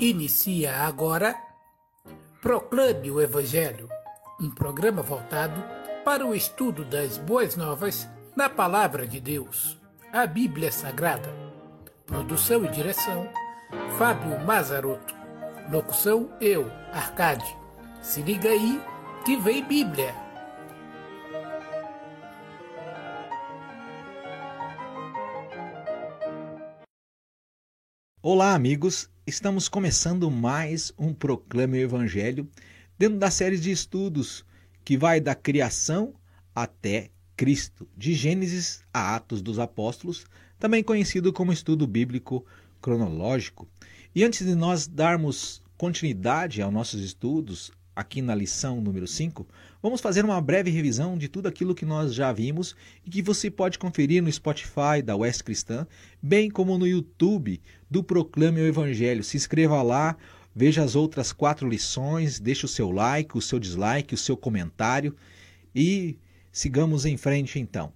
Inicia agora Proclame o Evangelho, um programa voltado para o estudo das boas novas na Palavra de Deus, a Bíblia Sagrada. Produção e direção: Fábio Mazarotto. Locução: eu, Arcade. Se liga aí que vem Bíblia. Olá, amigos. Estamos começando mais um Proclame o Evangelho dentro da série de estudos que vai da criação até Cristo, de Gênesis a Atos dos Apóstolos, também conhecido como estudo bíblico cronológico. E antes de nós darmos continuidade aos nossos estudos, aqui na lição número 5, vamos fazer uma breve revisão de tudo aquilo que nós já vimos e que você pode conferir no Spotify da West Cristã, bem como no YouTube do Proclame o Evangelho. Se inscreva lá, veja as outras quatro lições, deixe o seu like, o seu dislike, o seu comentário e sigamos em frente então.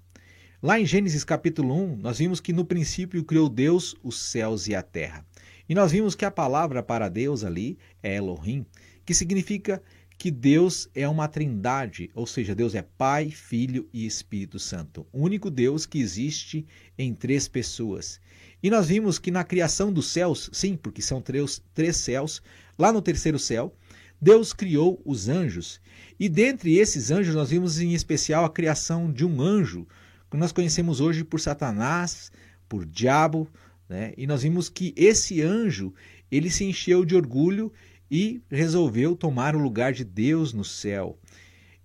Lá em Gênesis capítulo 1, nós vimos que no princípio criou Deus os céus e a terra. E nós vimos que a palavra para Deus ali é Elohim, que significa que Deus é uma trindade, ou seja, Deus é Pai, Filho e Espírito Santo, o único Deus que existe em três pessoas. E nós vimos que na criação dos céus, sim, porque são três, três céus, lá no terceiro céu, Deus criou os anjos. E dentre esses anjos, nós vimos em especial a criação de um anjo, que nós conhecemos hoje por Satanás, por diabo, né? e nós vimos que esse anjo ele se encheu de orgulho e resolveu tomar o lugar de Deus no céu.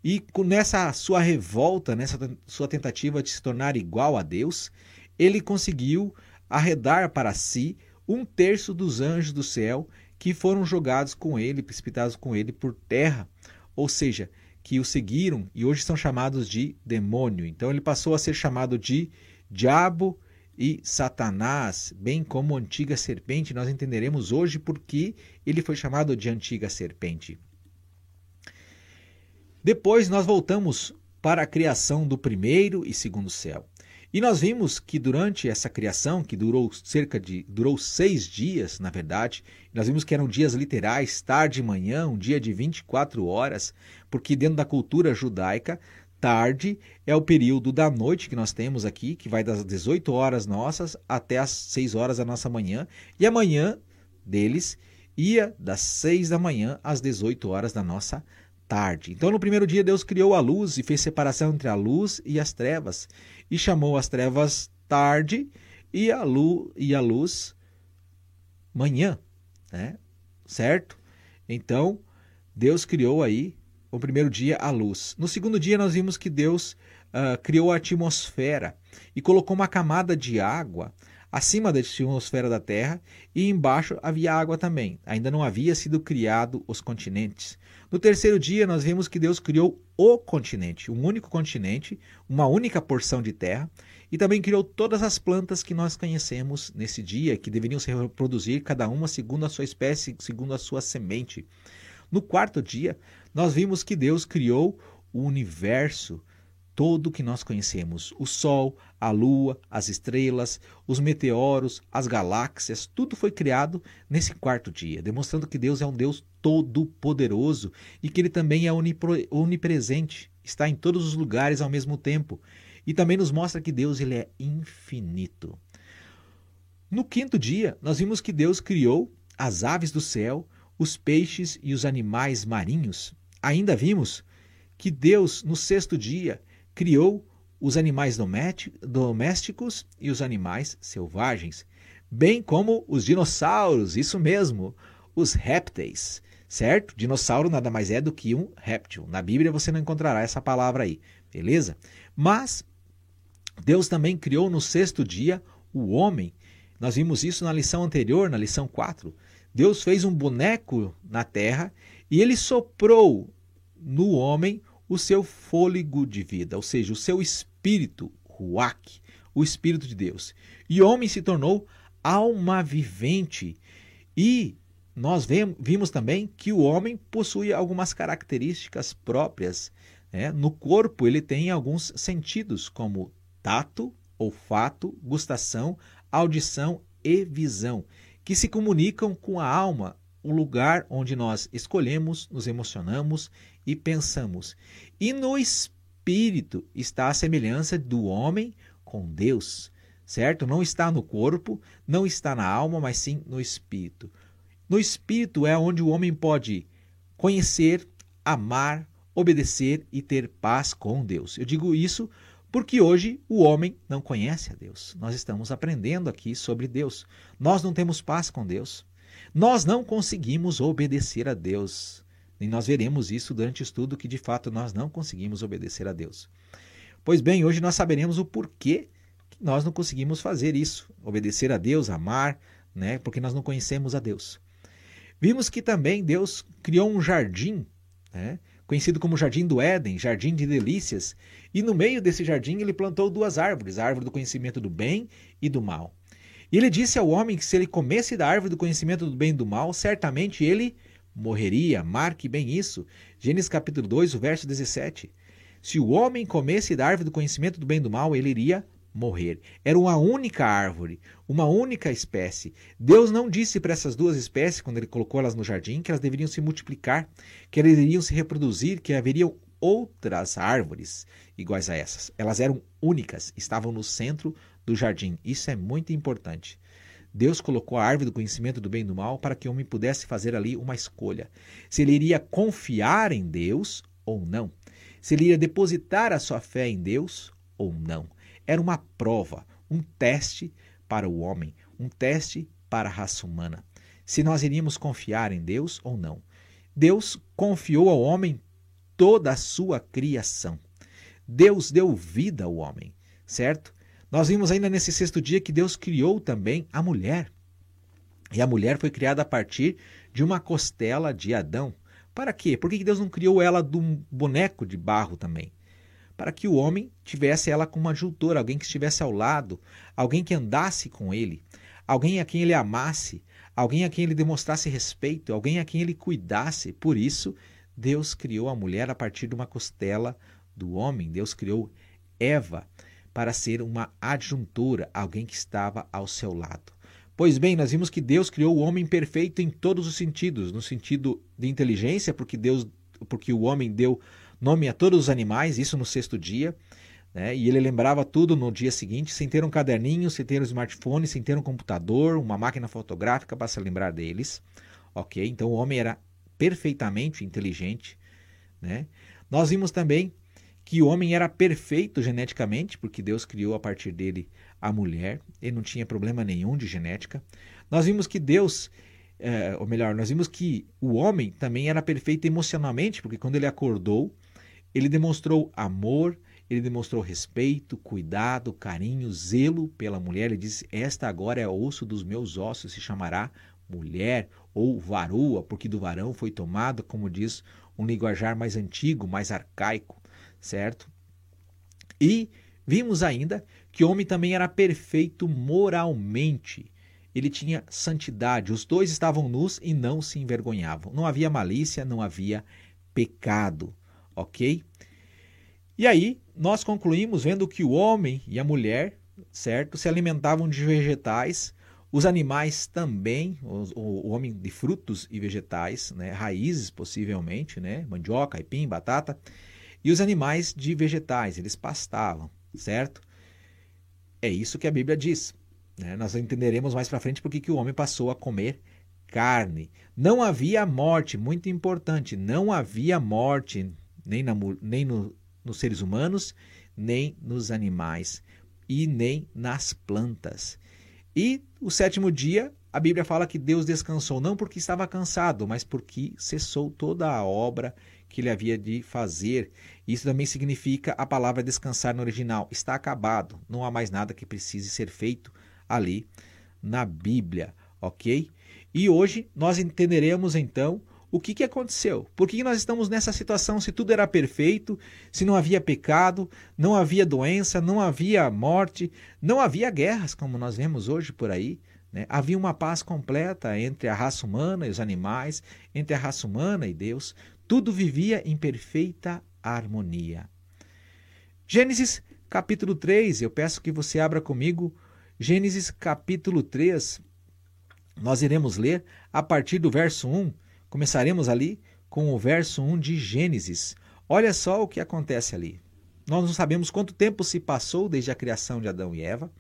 E nessa sua revolta, nessa sua tentativa de se tornar igual a Deus, ele conseguiu arredar para si um terço dos anjos do céu que foram jogados com ele, precipitados com ele por terra, ou seja, que o seguiram e hoje são chamados de demônio. Então ele passou a ser chamado de diabo e Satanás, bem como antiga serpente, nós entenderemos hoje por que ele foi chamado de antiga serpente. Depois nós voltamos para a criação do primeiro e segundo céu. E nós vimos que durante essa criação, que durou cerca de durou seis dias, na verdade, nós vimos que eram dias literais, tarde e manhã, um dia de 24 horas, porque dentro da cultura judaica tarde é o período da noite que nós temos aqui, que vai das 18 horas nossas até as 6 horas da nossa manhã, e a manhã deles ia das 6 da manhã às 18 horas da nossa tarde. Então, no primeiro dia, Deus criou a luz e fez separação entre a luz e as trevas, e chamou as trevas tarde e a luz, e a luz manhã, né? Certo? Então, Deus criou aí o primeiro dia, a luz. No segundo dia, nós vimos que Deus uh, criou a atmosfera e colocou uma camada de água acima da atmosfera da Terra e embaixo havia água também. Ainda não havia sido criado os continentes. No terceiro dia, nós vimos que Deus criou o continente, um único continente, uma única porção de terra, e também criou todas as plantas que nós conhecemos nesse dia, que deveriam se reproduzir cada uma segundo a sua espécie, segundo a sua semente. No quarto dia, nós vimos que Deus criou o universo todo que nós conhecemos: o Sol, a Lua, as estrelas, os meteoros, as galáxias, tudo foi criado nesse quarto dia, demonstrando que Deus é um Deus todo-poderoso e que Ele também é onipresente, está em todos os lugares ao mesmo tempo. E também nos mostra que Deus ele é infinito. No quinto dia, nós vimos que Deus criou as aves do céu, os peixes e os animais marinhos. Ainda vimos que Deus, no sexto dia, criou os animais domésticos e os animais selvagens, bem como os dinossauros, isso mesmo, os répteis, certo? Dinossauro nada mais é do que um réptil. Na Bíblia você não encontrará essa palavra aí, beleza? Mas Deus também criou no sexto dia o homem. Nós vimos isso na lição anterior, na lição 4. Deus fez um boneco na terra e ele soprou no homem o seu fôlego de vida, ou seja, o seu espírito, ruach, o espírito de Deus. E o homem se tornou alma vivente. E nós vimos também que o homem possui algumas características próprias. Né? No corpo, ele tem alguns sentidos, como tato, olfato, gustação, audição e visão que se comunicam com a alma o lugar onde nós escolhemos, nos emocionamos e pensamos. E no espírito está a semelhança do homem com Deus, certo? Não está no corpo, não está na alma, mas sim no espírito. No espírito é onde o homem pode conhecer, amar, obedecer e ter paz com Deus. Eu digo isso porque hoje o homem não conhece a Deus. Nós estamos aprendendo aqui sobre Deus. Nós não temos paz com Deus. Nós não conseguimos obedecer a Deus. E nós veremos isso durante o estudo que de fato nós não conseguimos obedecer a Deus. Pois bem, hoje nós saberemos o porquê que nós não conseguimos fazer isso, obedecer a Deus, amar, né? Porque nós não conhecemos a Deus. Vimos que também Deus criou um jardim, né? conhecido como Jardim do Éden, Jardim de Delícias, e no meio desse jardim ele plantou duas árvores, a árvore do conhecimento do bem e do mal. E ele disse ao homem que se ele comesse da árvore do conhecimento do bem e do mal, certamente ele morreria. Marque bem isso. Gênesis capítulo 2, o verso 17. Se o homem comesse da árvore do conhecimento do bem e do mal, ele iria morrer. Era uma única árvore, uma única espécie. Deus não disse para essas duas espécies, quando ele colocou elas no jardim, que elas deveriam se multiplicar, que elas iriam se reproduzir, que haveriam outras árvores iguais a essas. Elas eram únicas, estavam no centro do jardim. Isso é muito importante. Deus colocou a árvore do conhecimento do bem e do mal para que o homem pudesse fazer ali uma escolha. Se ele iria confiar em Deus ou não. Se ele iria depositar a sua fé em Deus ou não. Era uma prova, um teste para o homem, um teste para a raça humana. Se nós iríamos confiar em Deus ou não. Deus confiou ao homem toda a sua criação. Deus deu vida ao homem, certo? Nós vimos ainda nesse sexto dia que Deus criou também a mulher. E a mulher foi criada a partir de uma costela de Adão. Para quê? Por que Deus não criou ela de um boneco de barro também? Para que o homem tivesse ela como adjutor, alguém que estivesse ao lado, alguém que andasse com ele, alguém a quem ele amasse, alguém a quem ele demonstrasse respeito, alguém a quem ele cuidasse. Por isso, Deus criou a mulher a partir de uma costela do homem. Deus criou Eva para ser uma adjuntora, alguém que estava ao seu lado. Pois bem, nós vimos que Deus criou o homem perfeito em todos os sentidos, no sentido de inteligência, porque Deus, porque o homem deu nome a todos os animais, isso no sexto dia, né? E ele lembrava tudo no dia seguinte, sem ter um caderninho, sem ter um smartphone, sem ter um computador, uma máquina fotográfica para se lembrar deles. OK? Então o homem era perfeitamente inteligente, né? Nós vimos também que o homem era perfeito geneticamente, porque Deus criou a partir dele a mulher, ele não tinha problema nenhum de genética. Nós vimos que Deus, é, ou melhor, nós vimos que o homem também era perfeito emocionalmente, porque quando ele acordou, ele demonstrou amor, ele demonstrou respeito, cuidado, carinho, zelo pela mulher. Ele disse: Esta agora é osso dos meus ossos, se chamará mulher ou varoa, porque do varão foi tomado, como diz um linguajar mais antigo, mais arcaico certo? E vimos ainda que o homem também era perfeito moralmente. Ele tinha santidade. Os dois estavam nus e não se envergonhavam. Não havia malícia, não havia pecado, ok? E aí nós concluímos vendo que o homem e a mulher, certo, se alimentavam de vegetais, os animais também, o, o, homem de frutos e vegetais, né, raízes possivelmente, né, mandioca, aipim, batata, e os animais de vegetais, eles pastavam, certo? É isso que a Bíblia diz. Né? Nós entenderemos mais para frente porque que o homem passou a comer carne. Não havia morte, muito importante, não havia morte nem, na, nem no, nos seres humanos, nem nos animais e nem nas plantas. E o sétimo dia, a Bíblia fala que Deus descansou não porque estava cansado, mas porque cessou toda a obra que ele havia de fazer. Isso também significa a palavra descansar no original. Está acabado, não há mais nada que precise ser feito ali na Bíblia, ok? E hoje nós entenderemos então o que, que aconteceu. Por que nós estamos nessa situação se tudo era perfeito, se não havia pecado, não havia doença, não havia morte, não havia guerras, como nós vemos hoje por aí. Né? Havia uma paz completa entre a raça humana e os animais, entre a raça humana e Deus. Tudo vivia em perfeita harmonia. Gênesis capítulo 3, eu peço que você abra comigo Gênesis capítulo 3, nós iremos ler a partir do verso 1, começaremos ali com o verso 1 de Gênesis. Olha só o que acontece ali. Nós não sabemos quanto tempo se passou desde a criação de Adão e Eva,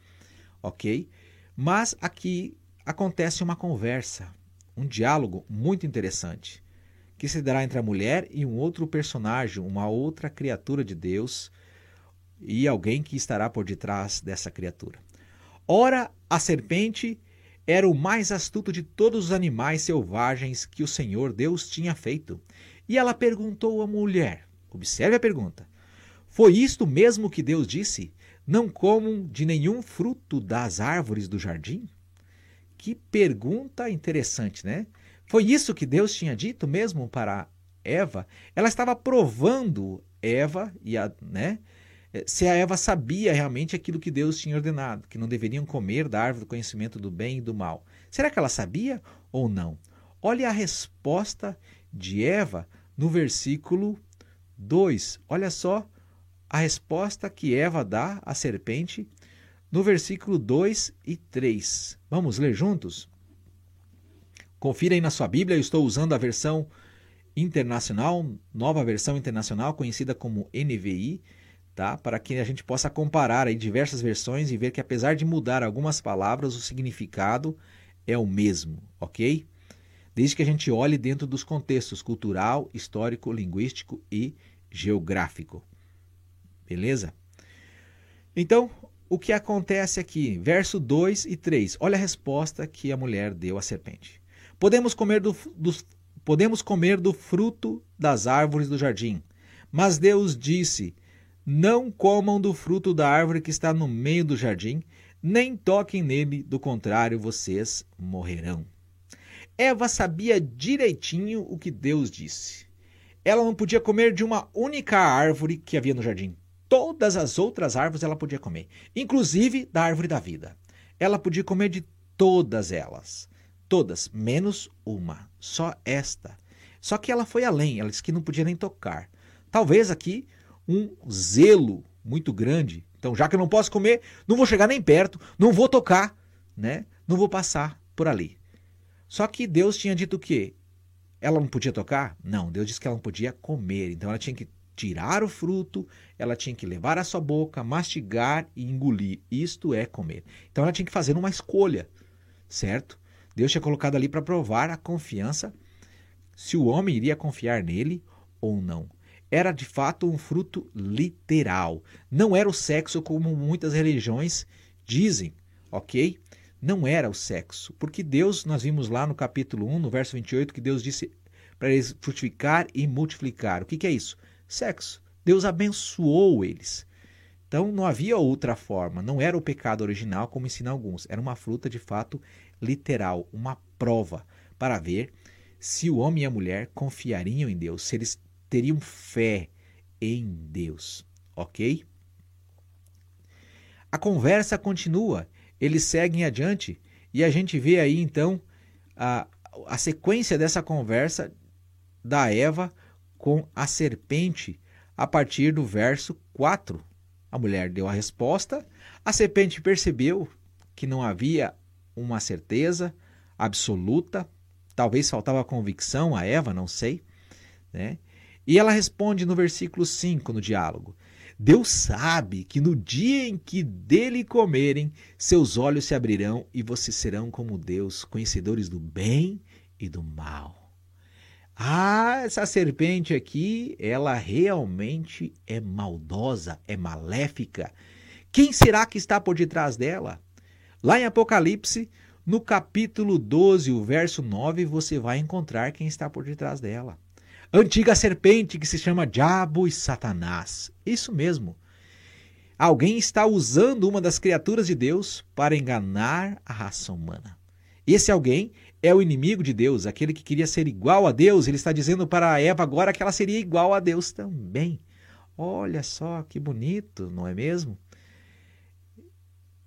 ok? Mas aqui acontece uma conversa, um diálogo muito interessante, que se dará entre a mulher e um outro personagem, uma outra criatura de Deus e alguém que estará por detrás dessa criatura. Ora, a serpente era o mais astuto de todos os animais selvagens que o Senhor Deus tinha feito. E ela perguntou à mulher: observe a pergunta. Foi isto mesmo que Deus disse? Não comam de nenhum fruto das árvores do jardim? Que pergunta interessante, né? Foi isso que Deus tinha dito mesmo para Eva? Ela estava provando Eva e a, né? Eh, se a Eva sabia realmente aquilo que Deus tinha ordenado, que não deveriam comer da árvore do conhecimento do bem e do mal. Será que ela sabia ou não? Olha a resposta de Eva no versículo 2. Olha só a resposta que Eva dá à serpente no versículo 2 e 3. Vamos ler juntos? Confira aí na sua Bíblia, eu estou usando a versão internacional, nova versão internacional, conhecida como NVI tá? Para que a gente possa comparar aí diversas versões e ver que apesar de mudar algumas palavras, o significado é o mesmo, ok? Desde que a gente olhe dentro dos contextos cultural, histórico, linguístico e geográfico. Beleza? Então, o que acontece aqui? Verso 2 e 3. Olha a resposta que a mulher deu à serpente. Podemos comer do, podemos comer do fruto das árvores do jardim. Mas Deus disse: não comam do fruto da árvore que está no meio do jardim, nem toquem nele, do contrário, vocês morrerão. Eva sabia direitinho o que Deus disse. Ela não podia comer de uma única árvore que havia no jardim. Todas as outras árvores ela podia comer, inclusive da árvore da vida. Ela podia comer de todas elas. Todas, menos uma. Só esta. Só que ela foi além, ela disse que não podia nem tocar. Talvez aqui um zelo muito grande. Então, já que eu não posso comer, não vou chegar nem perto, não vou tocar, né? Não vou passar por ali. Só que Deus tinha dito o quê? Ela não podia tocar? Não, Deus disse que ela não podia comer. Então ela tinha que tirar o fruto, ela tinha que levar à sua boca, mastigar e engolir. Isto é comer. Então ela tinha que fazer uma escolha, certo? Deus tinha colocado ali para provar a confiança se o homem iria confiar nele ou não era de fato um fruto literal. Não era o sexo como muitas religiões dizem, ok? Não era o sexo, porque Deus, nós vimos lá no capítulo 1, no verso 28, que Deus disse para eles frutificar e multiplicar. O que, que é isso? Sexo. Deus abençoou eles. Então não havia outra forma, não era o pecado original como ensinam alguns, era uma fruta de fato literal, uma prova para ver se o homem e a mulher confiariam em Deus, se eles teriam fé em Deus, ok? A conversa continua, eles seguem adiante e a gente vê aí então a, a sequência dessa conversa da Eva com a serpente a partir do verso 4. A mulher deu a resposta, a serpente percebeu que não havia uma certeza absoluta, talvez faltava convicção a Eva, não sei, né? E ela responde no versículo 5 no diálogo: Deus sabe que no dia em que dele comerem, seus olhos se abrirão e vocês serão como Deus, conhecedores do bem e do mal. Ah, essa serpente aqui, ela realmente é maldosa, é maléfica. Quem será que está por detrás dela? Lá em Apocalipse, no capítulo 12, o verso 9, você vai encontrar quem está por detrás dela antiga serpente que se chama Diabo e Satanás. Isso mesmo. Alguém está usando uma das criaturas de Deus para enganar a raça humana. Esse alguém é o inimigo de Deus, aquele que queria ser igual a Deus. Ele está dizendo para Eva agora que ela seria igual a Deus também. Olha só que bonito, não é mesmo?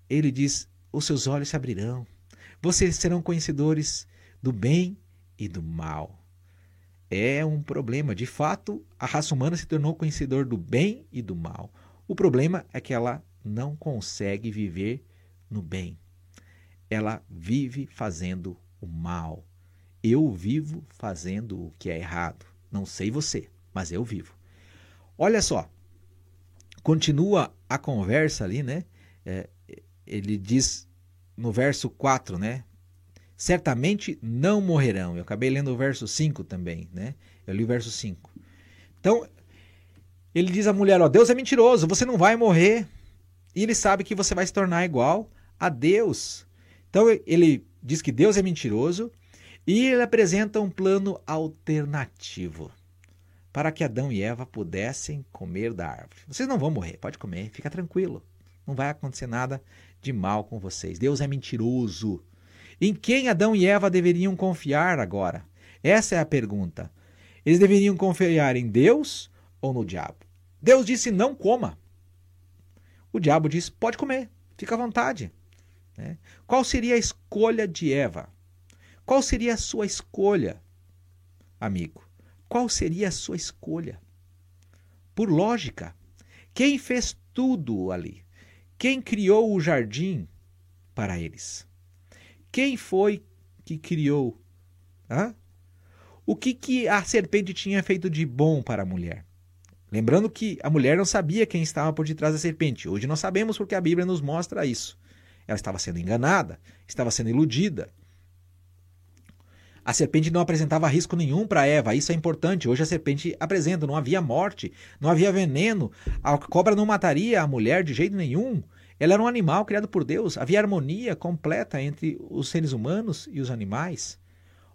Ele diz: os seus olhos se abrirão, vocês serão conhecedores do bem e do mal é um problema. De fato, a raça humana se tornou conhecedor do bem e do mal. O problema é que ela não consegue viver no bem. Ela vive fazendo o mal. Eu vivo fazendo o que é errado. Não sei você, mas eu vivo. Olha só, continua a conversa ali, né? É, ele diz no verso 4, né? Certamente não morrerão. Eu acabei lendo o verso 5 também, né? Eu li o verso 5. Então, ele diz à mulher: Ó, Deus é mentiroso, você não vai morrer. E ele sabe que você vai se tornar igual a Deus. Então, ele diz que Deus é mentiroso e ele apresenta um plano alternativo para que Adão e Eva pudessem comer da árvore. Vocês não vão morrer, pode comer, fica tranquilo. Não vai acontecer nada de mal com vocês. Deus é mentiroso. Em quem Adão e Eva deveriam confiar agora? Essa é a pergunta. Eles deveriam confiar em Deus ou no diabo? Deus disse: não coma. O diabo disse: pode comer, fica à vontade. Né? Qual seria a escolha de Eva? Qual seria a sua escolha, amigo? Qual seria a sua escolha? Por lógica, quem fez tudo ali? Quem criou o jardim para eles? Quem foi que criou? Hã? O que, que a serpente tinha feito de bom para a mulher? Lembrando que a mulher não sabia quem estava por detrás da serpente. Hoje nós sabemos porque a Bíblia nos mostra isso. Ela estava sendo enganada, estava sendo iludida. A serpente não apresentava risco nenhum para Eva, isso é importante. Hoje a serpente apresenta, não havia morte, não havia veneno, a cobra não mataria a mulher de jeito nenhum. Ela era um animal criado por Deus, havia harmonia completa entre os seres humanos e os animais.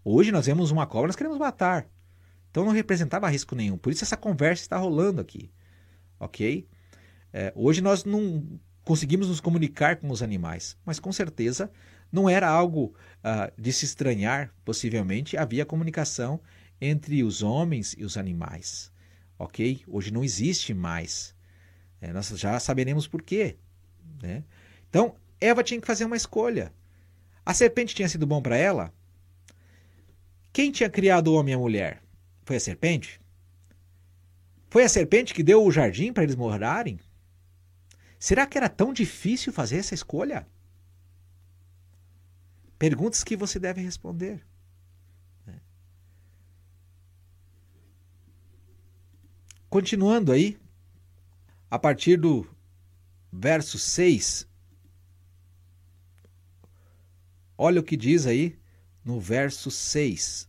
Hoje nós vemos uma cobra, nós queremos matar. Então não representava risco nenhum. Por isso essa conversa está rolando aqui. Ok? É, hoje nós não conseguimos nos comunicar com os animais, mas com certeza não era algo uh, de se estranhar, possivelmente havia comunicação entre os homens e os animais. Ok? Hoje não existe mais. É, nós já saberemos por quê. Né? Então, Eva tinha que fazer uma escolha. A serpente tinha sido bom para ela? Quem tinha criado o homem e a mulher? Foi a serpente? Foi a serpente que deu o jardim para eles morarem? Será que era tão difícil fazer essa escolha? Perguntas que você deve responder. Né? Continuando aí, a partir do verso 6, olha o que diz aí no verso 6.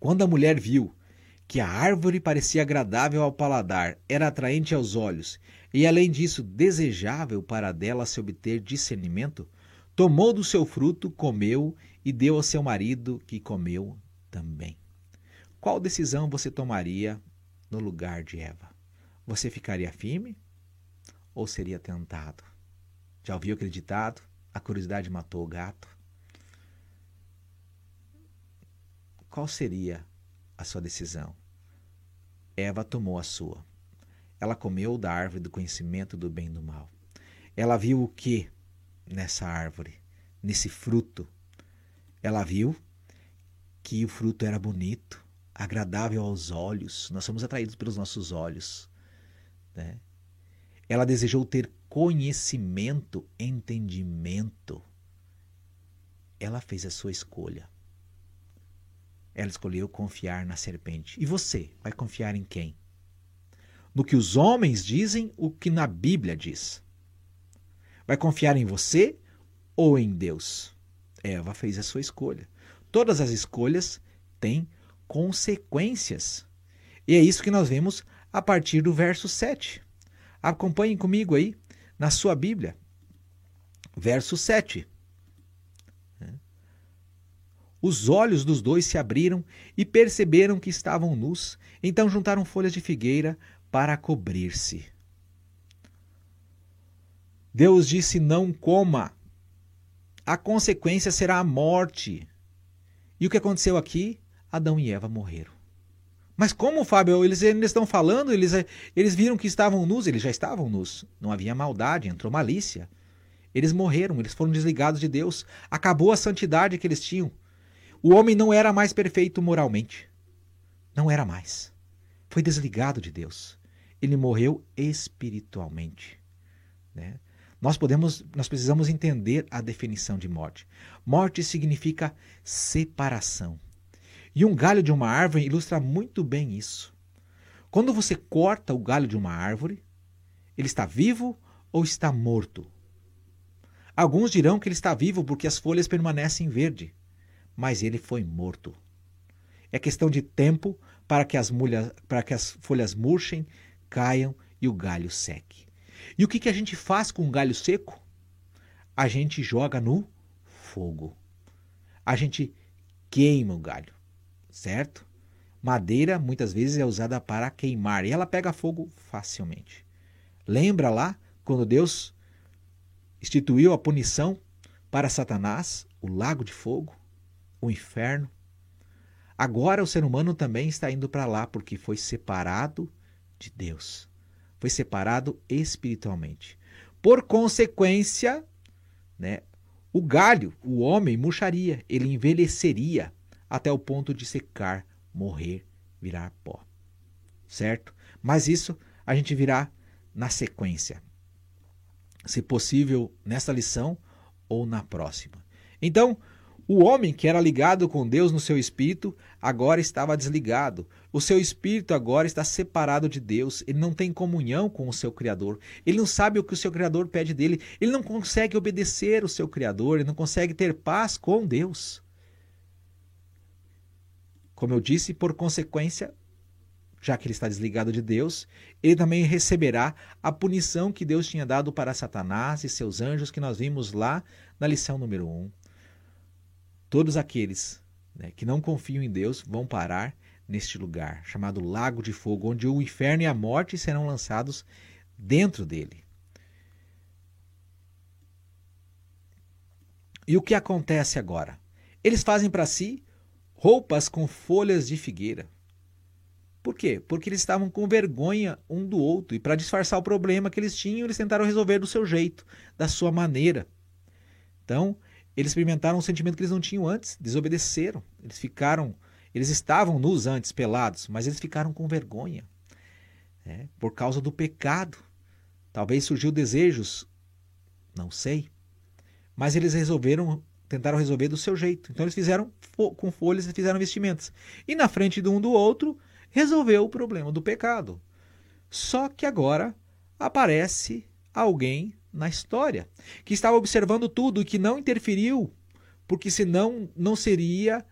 Quando a mulher viu que a árvore parecia agradável ao paladar, era atraente aos olhos e, além disso, desejável para dela se obter discernimento, tomou do seu fruto, comeu e deu ao seu marido, que comeu também. Qual decisão você tomaria no lugar de Eva? Você ficaria firme ou seria tentado? Já ouviu acreditado? A curiosidade matou o gato? Qual seria a sua decisão? Eva tomou a sua. Ela comeu da árvore do conhecimento do bem e do mal. Ela viu o que nessa árvore, nesse fruto? Ela viu que o fruto era bonito, agradável aos olhos. Nós somos atraídos pelos nossos olhos. Né? Ela desejou ter conhecimento, entendimento. Ela fez a sua escolha. Ela escolheu confiar na serpente. E você vai confiar em quem? No que os homens dizem, o que na Bíblia diz. Vai confiar em você ou em Deus? Eva fez a sua escolha. Todas as escolhas têm consequências. E é isso que nós vemos a partir do verso 7. Acompanhem comigo aí na sua Bíblia. Verso 7. Os olhos dos dois se abriram e perceberam que estavam nus. Então juntaram folhas de figueira, para cobrir-se. Deus disse: Não coma. A consequência será a morte. E o que aconteceu aqui? Adão e Eva morreram. Mas como, Fábio? Eles ainda estão falando, eles, eles viram que estavam nus, eles já estavam nus. Não havia maldade, entrou malícia. Eles morreram, eles foram desligados de Deus. Acabou a santidade que eles tinham. O homem não era mais perfeito moralmente. Não era mais. Foi desligado de Deus ele morreu espiritualmente. Né? Nós podemos, nós precisamos entender a definição de morte. Morte significa separação. E um galho de uma árvore ilustra muito bem isso. Quando você corta o galho de uma árvore, ele está vivo ou está morto? Alguns dirão que ele está vivo porque as folhas permanecem verde, mas ele foi morto. É questão de tempo para que as, mulhas, para que as folhas murchem, caiam e o galho seque. E o que, que a gente faz com um galho seco? A gente joga no fogo. A gente queima o galho, certo? Madeira muitas vezes é usada para queimar e ela pega fogo facilmente. Lembra lá quando Deus instituiu a punição para Satanás, o lago de fogo, o inferno? Agora o ser humano também está indo para lá porque foi separado de Deus foi separado espiritualmente. Por consequência, né, o galho, o homem, murcharia, ele envelheceria até o ponto de secar, morrer, virar pó. Certo? Mas isso a gente virá na sequência. Se possível, nessa lição ou na próxima. Então, o homem que era ligado com Deus no seu espírito agora estava desligado. O seu espírito agora está separado de Deus. Ele não tem comunhão com o seu Criador. Ele não sabe o que o seu Criador pede dele. Ele não consegue obedecer o seu Criador. Ele não consegue ter paz com Deus. Como eu disse, por consequência, já que ele está desligado de Deus, ele também receberá a punição que Deus tinha dado para Satanás e seus anjos, que nós vimos lá na lição número 1. Todos aqueles né, que não confiam em Deus vão parar neste lugar, chamado Lago de Fogo, onde o inferno e a morte serão lançados dentro dele. E o que acontece agora? Eles fazem para si roupas com folhas de figueira. Por quê? Porque eles estavam com vergonha um do outro e para disfarçar o problema que eles tinham, eles tentaram resolver do seu jeito, da sua maneira. Então, eles experimentaram um sentimento que eles não tinham antes, desobedeceram. Eles ficaram, eles estavam nus antes, pelados, mas eles ficaram com vergonha. Né? Por causa do pecado. Talvez surgiu desejos, não sei. Mas eles resolveram, tentaram resolver do seu jeito. Então eles fizeram com folhas e fizeram vestimentas. E na frente de um do outro, resolveu o problema do pecado. Só que agora aparece alguém na história, que estava observando tudo e que não interferiu, porque senão não seria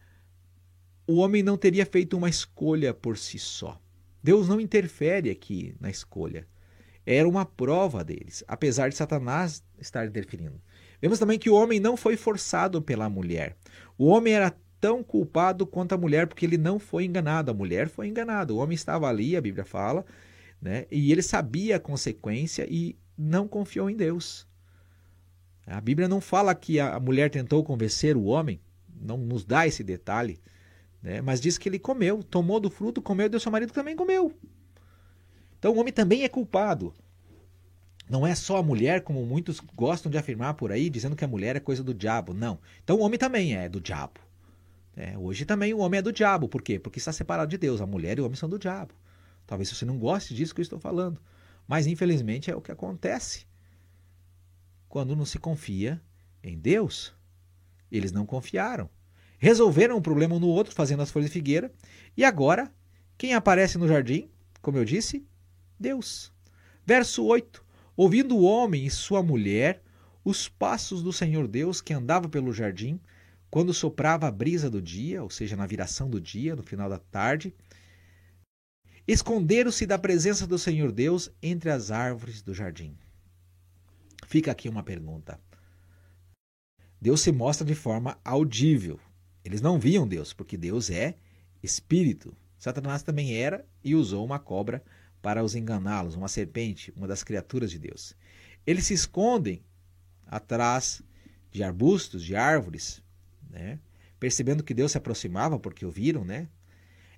o homem não teria feito uma escolha por si só. Deus não interfere aqui na escolha. Era uma prova deles, apesar de Satanás estar interferindo. Vemos também que o homem não foi forçado pela mulher. O homem era tão culpado quanto a mulher, porque ele não foi enganado. A mulher foi enganada. O homem estava ali, a Bíblia fala, né? e ele sabia a consequência e não confiou em Deus. A Bíblia não fala que a mulher tentou convencer o homem, não nos dá esse detalhe, né? mas diz que ele comeu, tomou do fruto, comeu, e seu marido também comeu. Então o homem também é culpado. Não é só a mulher, como muitos gostam de afirmar por aí, dizendo que a mulher é coisa do diabo. Não. Então o homem também é do diabo. É, hoje também o homem é do diabo. Por quê? Porque está separado de Deus. A mulher e o homem são do diabo. Talvez você não goste disso que eu estou falando. Mas infelizmente é o que acontece quando não se confia em Deus. Eles não confiaram. Resolveram um problema um no outro, fazendo as folhas de figueira. E agora, quem aparece no jardim? Como eu disse, Deus. Verso 8: Ouvindo o homem e sua mulher os passos do Senhor Deus que andava pelo jardim, quando soprava a brisa do dia, ou seja, na viração do dia, no final da tarde, Esconderam-se da presença do Senhor Deus entre as árvores do jardim. Fica aqui uma pergunta. Deus se mostra de forma audível. Eles não viam Deus, porque Deus é espírito. Satanás também era e usou uma cobra para os enganá-los, uma serpente, uma das criaturas de Deus. Eles se escondem atrás de arbustos, de árvores, né? percebendo que Deus se aproximava, porque o viram, né?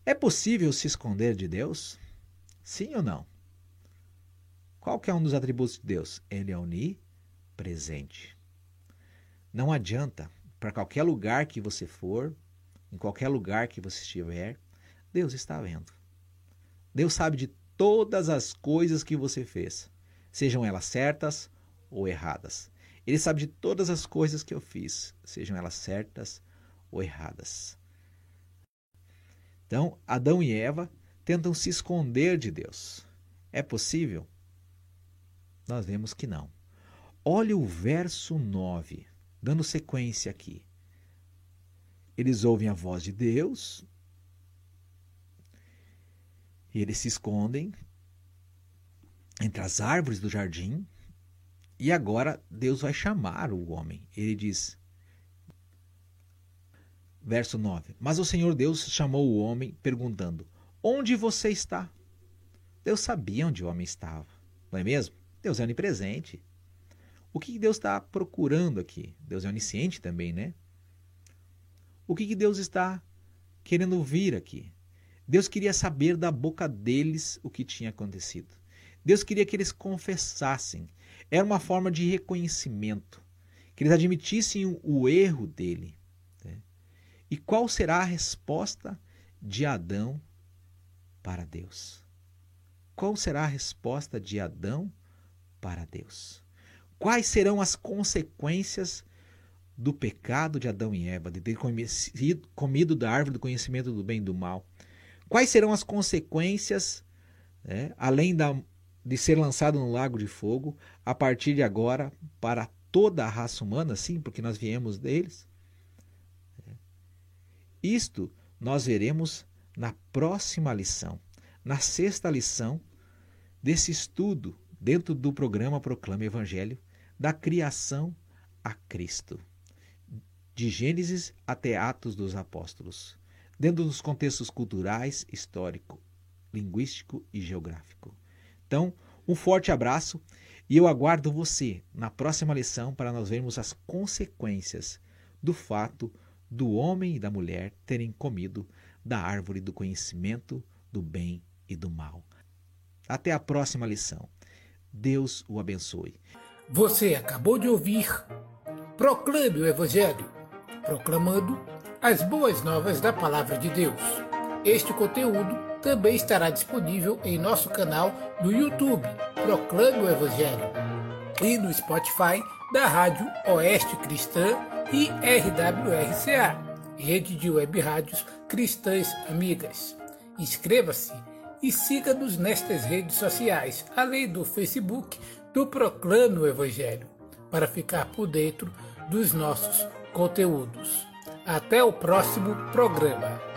É possível se esconder de Deus? Sim ou não? Qual que é um dos atributos de Deus? Ele é onipresente. Não adianta, para qualquer lugar que você for, em qualquer lugar que você estiver, Deus está vendo. Deus sabe de todas as coisas que você fez, sejam elas certas ou erradas. Ele sabe de todas as coisas que eu fiz, sejam elas certas ou erradas. Então, Adão e Eva tentam se esconder de Deus. É possível? Nós vemos que não. Olha o verso 9, dando sequência aqui. Eles ouvem a voz de Deus, e eles se escondem entre as árvores do jardim, e agora Deus vai chamar o homem. Ele diz, verso 9: Mas o Senhor Deus chamou o homem, perguntando: Onde você está? Deus sabia onde o homem estava, não é mesmo? Deus é onipresente. O que Deus está procurando aqui? Deus é onisciente também, né? O que Deus está querendo ouvir aqui? Deus queria saber da boca deles o que tinha acontecido. Deus queria que eles confessassem. Era uma forma de reconhecimento, que eles admitissem o erro dele. E qual será a resposta de Adão para Deus? Qual será a resposta de Adão para Deus? Quais serão as consequências do pecado de Adão e Eva, de ter comido da árvore do conhecimento do bem e do mal? Quais serão as consequências, né, além da, de ser lançado no lago de fogo, a partir de agora, para toda a raça humana, sim, porque nós viemos deles? Isto nós veremos na próxima lição, na sexta lição desse estudo dentro do programa Proclame Evangelho, da criação a Cristo, de Gênesis até Atos dos Apóstolos dentro dos contextos culturais, histórico, linguístico e geográfico. Então, um forte abraço e eu aguardo você na próxima lição para nós vermos as consequências do fato do homem e da mulher terem comido da árvore do conhecimento do bem e do mal. Até a próxima lição. Deus o abençoe. Você acabou de ouvir Proclame o Evangelho, proclamando as boas novas da Palavra de Deus. Este conteúdo também estará disponível em nosso canal no YouTube, Proclame o Evangelho, e no Spotify da Rádio Oeste Cristã e RWRCA, Rede de Web Rádios Cristãs Amigas. Inscreva-se e siga-nos nestas redes sociais, além do Facebook do Proclame o Evangelho, para ficar por dentro dos nossos conteúdos. Até o próximo programa.